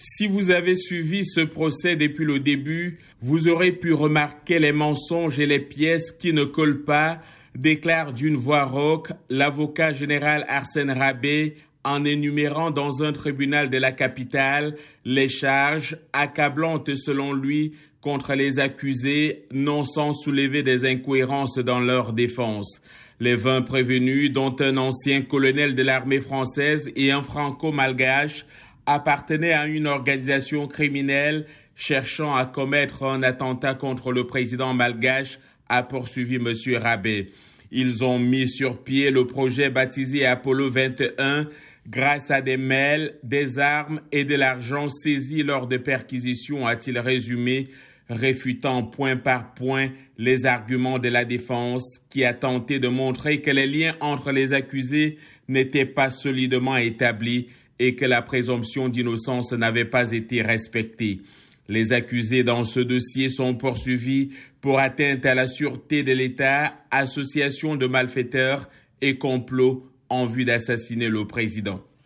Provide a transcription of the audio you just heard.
Si vous avez suivi ce procès depuis le début, vous aurez pu remarquer les mensonges et les pièces qui ne collent pas, déclare d'une voix rauque l'avocat général Arsène Rabé en énumérant dans un tribunal de la capitale les charges accablantes selon lui contre les accusés, non sans soulever des incohérences dans leur défense. Les vingt prévenus, dont un ancien colonel de l'armée française et un franco-malgache, appartenaient à une organisation criminelle cherchant à commettre un attentat contre le président malgache, a poursuivi M. Rabé. Ils ont mis sur pied le projet baptisé Apollo 21 grâce à des mails, des armes et de l'argent saisis lors de perquisitions, a-t-il résumé, réfutant point par point les arguments de la défense qui a tenté de montrer que les liens entre les accusés n'étaient pas solidement établis et que la présomption d'innocence n'avait pas été respectée. Les accusés dans ce dossier sont poursuivis pour atteinte à la sûreté de l'État, association de malfaiteurs et complot en vue d'assassiner le président.